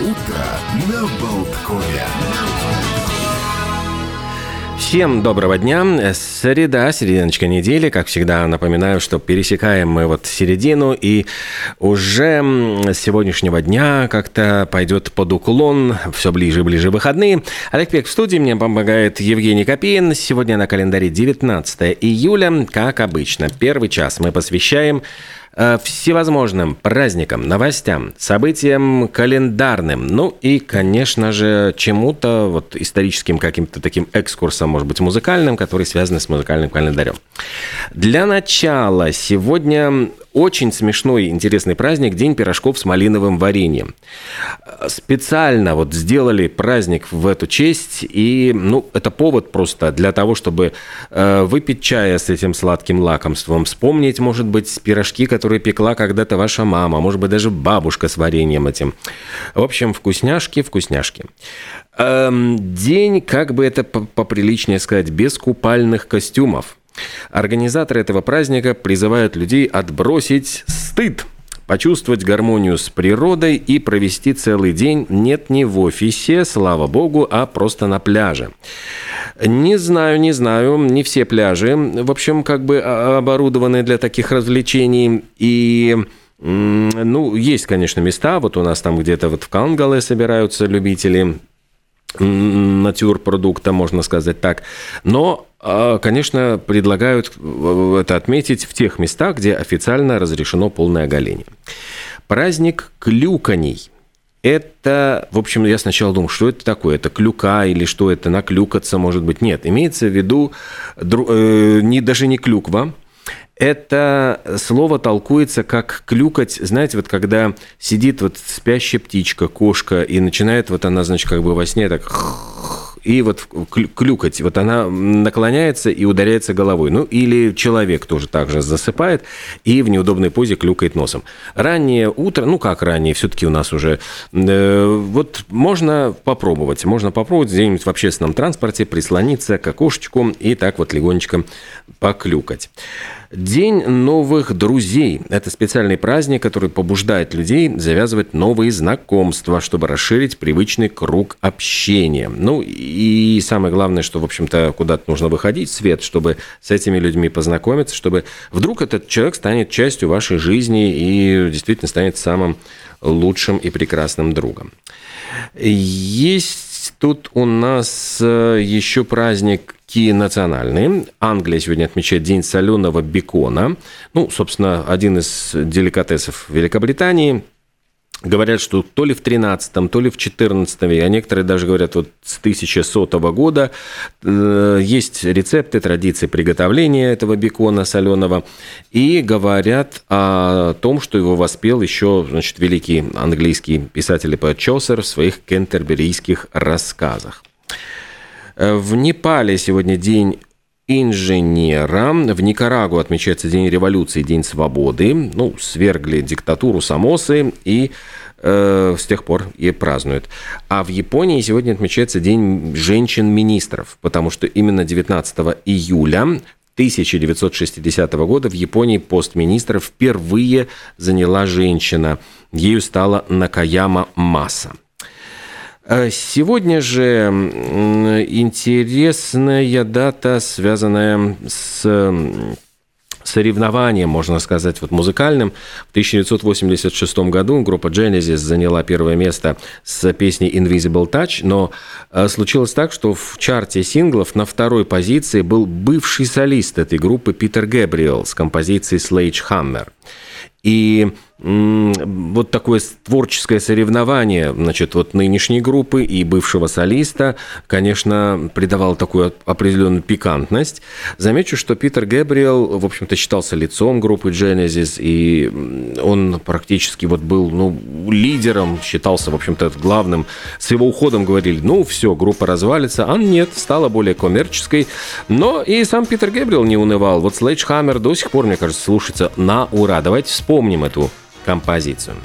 Утро на Болткове. Всем доброго дня. Среда, серединочка недели. Как всегда, напоминаю, что пересекаем мы вот середину, и уже с сегодняшнего дня как-то пойдет под уклон, все ближе и ближе выходные. Олег Пек в студии, мне помогает Евгений Копейн. Сегодня на календаре 19 июля, как обычно. Первый час мы посвящаем всевозможным праздникам, новостям, событиям календарным, ну и, конечно же, чему-то вот историческим каким-то таким экскурсом, может быть, музыкальным, который связан с музыкальным календарем. Для начала сегодня очень смешной и интересный праздник – День пирожков с малиновым вареньем. Специально вот сделали праздник в эту честь, и ну, это повод просто для того, чтобы э, выпить чая с этим сладким лакомством, вспомнить, может быть, пирожки, которые пекла когда-то ваша мама, может быть, даже бабушка с вареньем этим. В общем, вкусняшки, вкусняшки. Эм, день, как бы это поприличнее сказать, без купальных костюмов. Организаторы этого праздника призывают людей отбросить стыд почувствовать гармонию с природой и провести целый день нет не в офисе, слава богу, а просто на пляже. Не знаю, не знаю, не все пляжи, в общем, как бы а, оборудованы для таких развлечений. И ну, есть, конечно, места, вот у нас там где-то вот в Кангале собираются любители натюрпродукта, можно сказать так. Но, а, конечно, предлагают э, это отметить в тех местах, где официально разрешено полное оголение. Праздник клюканий – это, в общем, я сначала думал, что это такое, это клюка или что это, наклюкаться, может быть. Нет, имеется в виду э, не, даже не клюква, это слово толкуется как клюкать, знаете, вот когда сидит вот спящая птичка, кошка, и начинает вот она, значит, как бы во сне так и вот клюкать. Вот она наклоняется и ударяется головой. Ну, или человек тоже так же засыпает и в неудобной позе клюкает носом. Раннее утро, ну как раннее, все-таки у нас уже... Э, вот можно попробовать. Можно попробовать где-нибудь в общественном транспорте прислониться к окошечку и так вот легонечко поклюкать. День новых друзей – это специальный праздник, который побуждает людей завязывать новые знакомства, чтобы расширить привычный круг общения. Ну и самое главное, что, в общем-то, куда-то нужно выходить в свет, чтобы с этими людьми познакомиться, чтобы вдруг этот человек станет частью вашей жизни и действительно станет самым лучшим и прекрасным другом. Есть тут у нас э, еще праздник национальные. Англия сегодня отмечает День соленого бекона. Ну, собственно, один из деликатесов Великобритании. Говорят, что то ли в 13-м, то ли в 14-м, а некоторые даже говорят вот с 1100 года э, есть рецепты, традиции приготовления этого бекона соленого. И говорят о том, что его воспел еще значит, великий английский писатель и поэт Чосер в своих кентерберийских рассказах. Э, в Непале сегодня день инженера. В Никарагу отмечается День революции, День свободы. Ну, свергли диктатуру Самосы и э, с тех пор и празднуют. А в Японии сегодня отмечается День женщин-министров, потому что именно 19 июля 1960 года в Японии пост министра впервые заняла женщина. Ею стала Накаяма Маса. Э, сегодня же интересная дата, связанная с соревнованием, можно сказать, вот музыкальным. В 1986 году группа Genesis заняла первое место с песней Invisible Touch, но э, случилось так, что в чарте синглов на второй позиции был бывший солист этой группы Питер Гэбриэл с композицией Sledgehammer. И вот такое творческое соревнование, значит, вот нынешней группы и бывшего солиста, конечно, придавало такую определенную пикантность. Замечу, что Питер Гэбриэл, в общем-то, считался лицом группы Genesis, и он практически вот был, ну, лидером, считался, в общем-то, главным. С его уходом говорили, ну, все, группа развалится, а нет, стала более коммерческой. Но и сам Питер Гэбриэл не унывал. Вот Sledgehammer до сих пор, мне кажется, слушается на ура. Давайте вспомним эту композицию.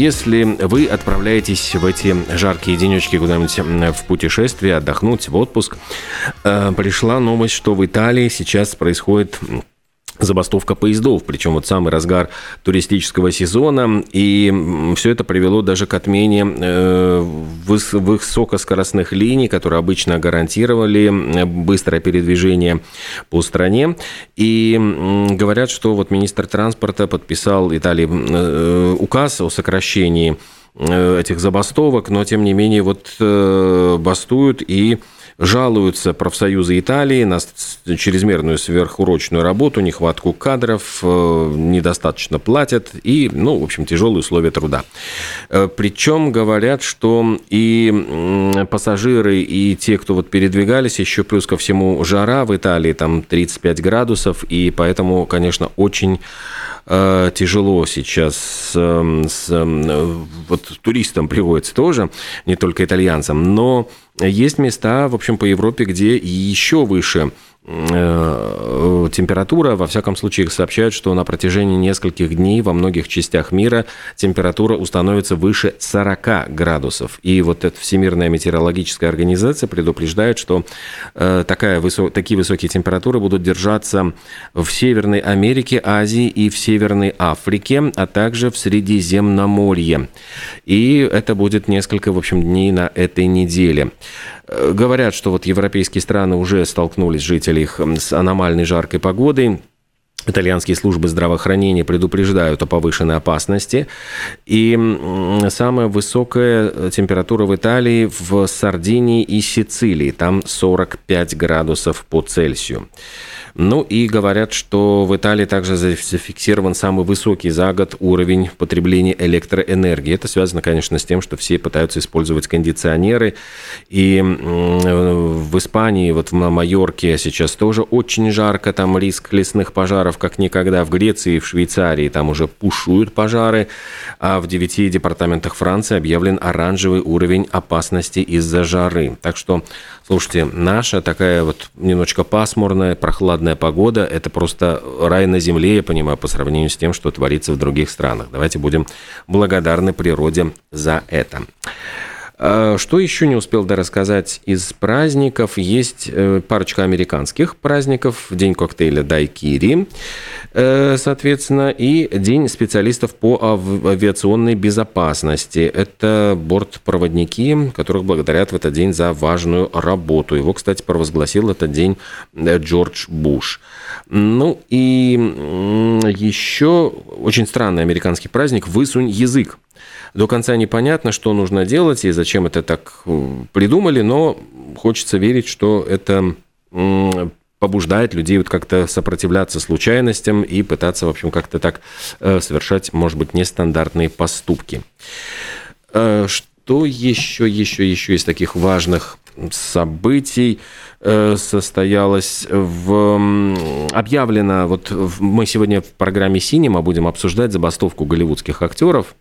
Если вы отправляетесь в эти жаркие денечки куда-нибудь в путешествие, отдохнуть, в отпуск, э, пришла новость, что в Италии сейчас происходит забастовка поездов, причем вот самый разгар туристического сезона, и все это привело даже к отмене э, выс- высокоскоростных линий, которые обычно гарантировали э, быстрое передвижение по стране. И говорят, что вот министр транспорта подписал Италии э, указ о сокращении этих забастовок, но тем не менее вот бастуют и жалуются профсоюзы Италии на чрезмерную сверхурочную работу, нехватку кадров, э, недостаточно платят и, ну, в общем, тяжелые условия труда. Э, Причем говорят, что и пассажиры, и те, кто вот передвигались, еще плюс ко всему жара в Италии, там 35 градусов, и поэтому, конечно, очень э, тяжело сейчас э, с, э, вот туристам приходится тоже, не только итальянцам, но есть места, в общем, по Европе, где еще выше температура. Во всяком случае, их сообщают, что на протяжении нескольких дней во многих частях мира температура установится выше 40 градусов. И вот эта Всемирная метеорологическая организация предупреждает, что э, такая такие высокие температуры будут держаться в Северной Америке, Азии и в Северной Африке, а также в Средиземноморье. И это будет несколько, в общем, дней на этой неделе. Э, Говорят, что вот европейские страны уже столкнулись, жители их, с аномальной жаркой погодой. Итальянские службы здравоохранения предупреждают о повышенной опасности. И самая высокая температура в Италии в Сардинии и Сицилии. Там 45 градусов по Цельсию. Ну и говорят, что в Италии также зафиксирован самый высокий за год уровень потребления электроэнергии. Это связано, конечно, с тем, что все пытаются использовать кондиционеры. И в Испании, вот на Майорке сейчас тоже очень жарко, там риск лесных пожаров как никогда. В Греции и в Швейцарии там уже пушуют пожары, а в девяти департаментах Франции объявлен оранжевый уровень опасности из-за жары. Так что, слушайте, наша такая вот немножечко пасмурная, прохладная погода, это просто рай на земле, я понимаю, по сравнению с тем, что творится в других странах. Давайте будем благодарны природе за это. А, Что еще не успел рассказать из праздников? Есть э, парочка американских праздников. День коктейля Дайкири, э, соответственно, и День специалистов по ав- авиационной безопасности. Это бортпроводники, которых благодарят в этот день за важную работу. Его, кстати, провозгласил этот день э, Джордж Буш. Ну и еще очень странный американский праздник «Высунь язык». До конца непонятно, что нужно делать и зачем это так э, придумали, но хочется верить, что это побуждает людей вот как-то сопротивляться случайностям и пытаться, в общем, как-то так э, совершать, может быть, нестандартные поступки. Э, Что еще, еще, еще из таких важных событий э, состоялось в... Объявлено, вот мы сегодня в программе «Синема» будем обсуждать забастовку голливудских актеров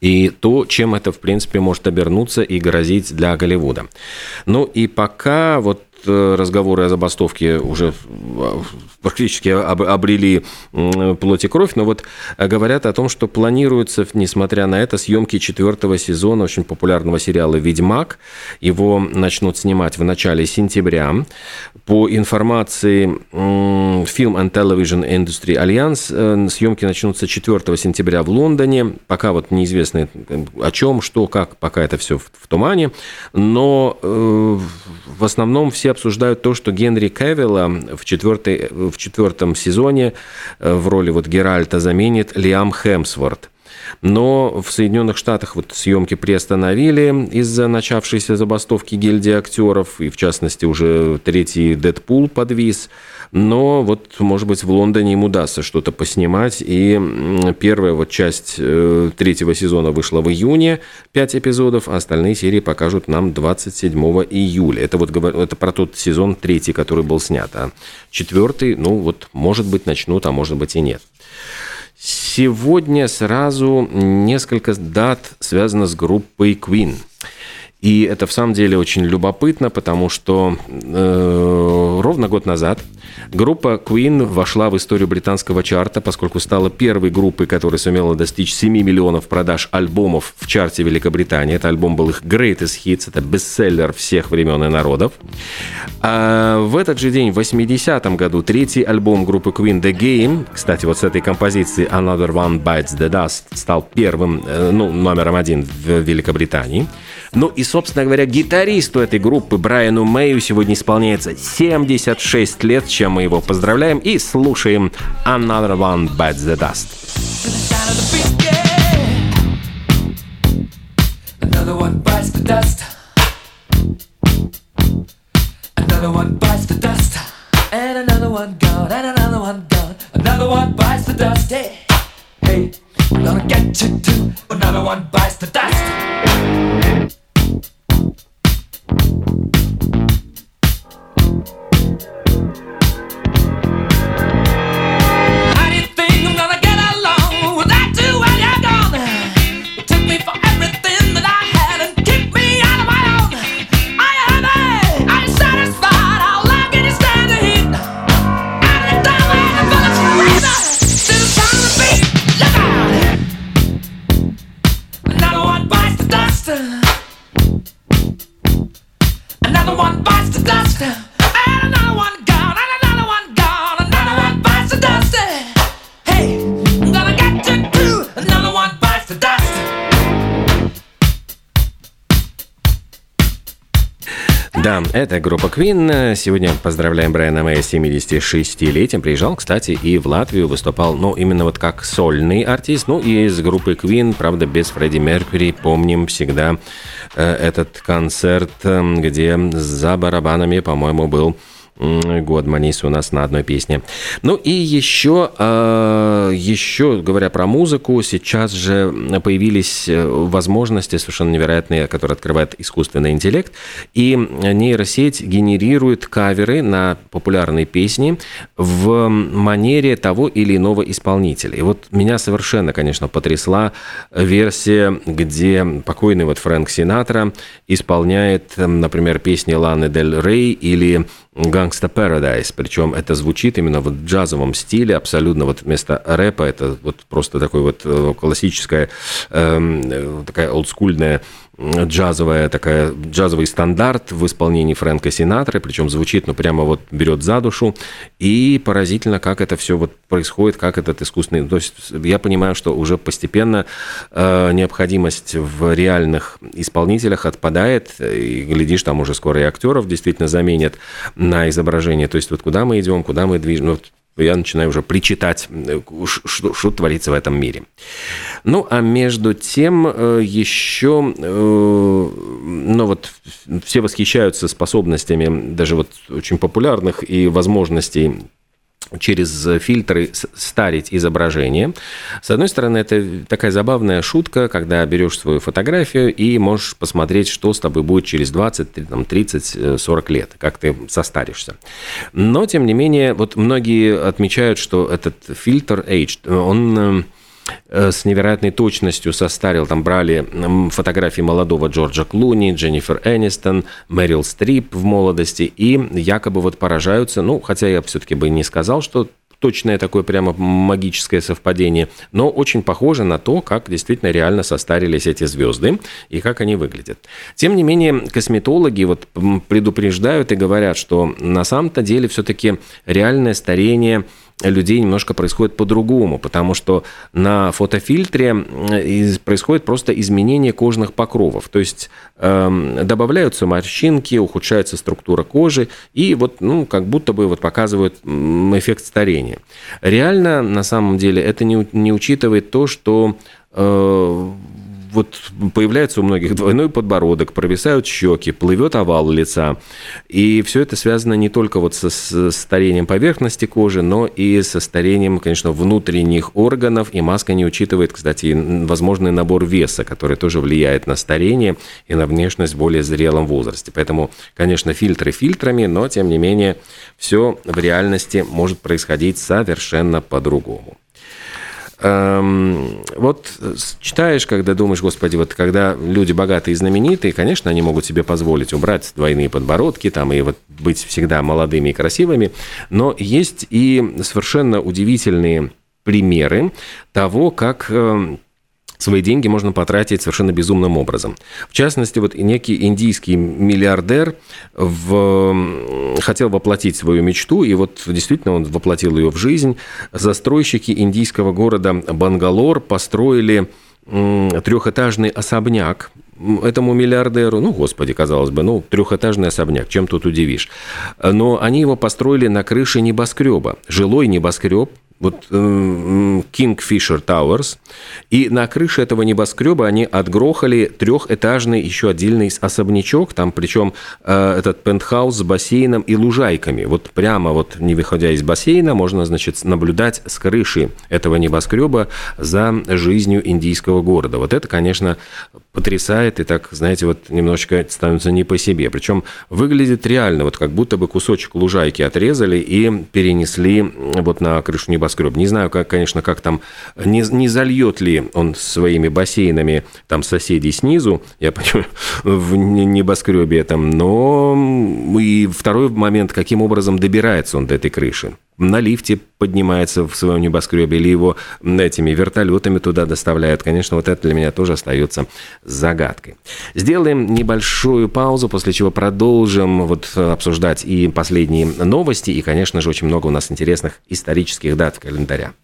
и то, чем это, в принципе, может обернуться и грозить для Голливуда. Ну и пока вот разговоры о забастовке уже э, практически об- обрели плоть и кровь, но вот э, говорят о том, что планируется, несмотря на это, съемки четвертого сезона очень популярного сериала «Ведьмак». Его начнут снимать в начале сентября. По информации Film and Television Industry Alliance, э, съемки начнутся 4 сентября в Лондоне. Пока вот неизвестно э, о чем, что, как, пока это все в, тумане. Но э, в основном все обсуждают то, что Генри Кевилла в, четвертой, в четвертом сезоне э, в роли вот Геральта заменит Лиам Хемсворт. Но в Соединенных Штатах вот съемки приостановили из-за начавшейся забастовки гильдии актеров, и в частности уже третий Дэдпул подвис. Но вот, может быть, в Лондоне им удастся что-то поснимать. И первая вот часть э, третьего сезона вышла в июне, 5 эпизодов, а остальные серии покажут нам 27 июля. Это вот это про тот сезон третий, который был снят. А четвертый, ну вот, может быть, начнут, а может быть и нет. Сегодня сразу несколько дат связано с группой Queen. И это в самом деле очень любопытно, потому что э, ровно год назад группа Queen вошла в историю британского чарта, поскольку стала первой группой, которая сумела достичь 7 миллионов продаж альбомов в чарте Великобритании. Это альбом был их Greatest Hits, это бестселлер всех времен и народов. А в этот же день, в 80-м году, третий альбом группы Queen The Game, кстати, вот с этой композиции Another One Bites the Dust стал первым, э, ну, номером один в Великобритании. Ну и, собственно говоря, гитаристу этой группы Брайану Мэю сегодня исполняется 76 лет, чем мы его поздравляем и слушаем Another One Bites the Dust. Another one bites the dust. Another one bites the dust. And another one gone. And another one gone. Another one bites the dust. Hey, hey, I'm gonna get you too. Another one bites the dust. Another one bites the dust. And another one Да, это группа Queen. Сегодня поздравляем Брайана Мэя с 76-летием. Приезжал, кстати, и в Латвию выступал, ну, именно вот как сольный артист. Ну, и из группы Queen, правда, без Фредди Меркьюри. Помним всегда э, этот концерт, э, где за барабанами, по-моему, был м, Годманис у нас на одной песне. Ну и еще, э, еще говоря про музыку, сейчас же появились э, возможности совершенно невероятные, которые открывает искусственный интеллект, и нейросеть генерирует каверы на популярные песни в манере того или иного исполнителя. И вот меня совершенно, конечно, потрясла версия, где покойный вот Фрэнк Синатра исполняет, например, песни Ланы Дель Рей или Gangsta Paradise, причем это звучит именно в джазовом стиле, абсолютно вот вместо рэпа, это вот просто такой вот э, классическая, эм, э, такая олдскульная джазовая такая, джазовый стандарт в исполнении Фрэнка Синатры, причем звучит, ну, прямо вот берет за душу, и поразительно, как это все вот происходит, как этот искусственный, то есть я понимаю, что уже постепенно э, необходимость в реальных исполнителях отпадает, и глядишь, там уже скоро и актеров действительно заменят на изображение, то есть вот куда мы идем, куда мы движем, ну, я начинаю уже причитать, э, что творится в этом мире. Ну, а между тем э, еще, э, ну вот все восхищаются способностями даже вот очень популярных и возможностей через фильтры старить изображение. С одной стороны, это такая забавная шутка, когда берешь свою фотографию и можешь посмотреть, что с тобой будет через 20, там, 30, э, 40 лет, как ты состаришься. Но, тем не менее, вот многие отмечают, что этот фильтр Age, он э, с невероятной точностью состарил. Там брали фотографии молодого Джорджа Клуни, Дженнифер Энистон, Мэрил Стрип в молодости, и якобы вот поражаются, ну, хотя я все-таки бы не сказал, что точное такое прямо магическое совпадение, но очень похоже на то, как действительно реально состарились эти звезды и как они выглядят. Тем не менее, косметологи вот предупреждают и говорят, что на самом-то деле все-таки реальное старение людей немножко происходит по-другому, потому что на фотофильтре из- происходит просто изменение кожных покровов, то есть эм, добавляются морщинки, ухудшается структура кожи, и вот, ну, как будто бы вот показывают эффект старения. Реально, на самом деле, это не, не учитывает то, что э, вот появляется у многих двойной подбородок, провисают щеки, плывет овал лица. И все это связано не только вот со, с старением поверхности кожи, но и со старением, конечно, внутренних органов. И маска не учитывает, кстати, возможный набор веса, который тоже влияет на старение и на внешность в более зрелом возрасте. Поэтому, конечно, фильтры фильтрами, но, тем не менее, все в реальности может происходить совершенно по-другому. Эм, вот с- читаешь, когда думаешь, господи, вот когда люди богатые и знаменитые, конечно, они могут себе позволить убрать двойные подбородки там и вот быть всегда молодыми и красивыми, но есть и совершенно удивительные примеры того, как эм, свои деньги можно потратить совершенно безумным образом. В частности, вот некий индийский миллиардер в... хотел воплотить свою мечту, и вот действительно он воплотил ее в жизнь. Застройщики индийского города Бангалор построили трехэтажный особняк этому миллиардеру, ну, господи, казалось бы, ну, трехэтажный особняк, чем тут удивишь. Но они его построили на крыше небоскреба, жилой небоскреб, вот э, Kingfisher Towers, и на крыше этого небоскреба они отгрохали трехэтажный еще отдельный особнячок, там причем э, этот пентхаус с бассейном и лужайками. Вот прямо вот не выходя из бассейна, можно, значит, наблюдать с крыши этого небоскреба за жизнью индийского города. Вот это, конечно, потрясает и так, знаете, вот немножечко становится не по себе. Причем выглядит реально, вот как будто бы кусочек лужайки отрезали и перенесли вот на крышу небоскреба. Не знаю, как, конечно, как там, не, не зальет ли он своими бассейнами там соседей снизу, я понимаю, в не- небоскребе этом, но и второй момент, каким образом добирается он до этой крыши на лифте поднимается в своем небоскребе, или его этими вертолетами туда доставляют. Конечно, вот это для меня тоже остается загадкой. Сделаем небольшую паузу, после чего продолжим вот обсуждать и последние новости, и, конечно же, очень много у нас интересных исторических дат в календаря.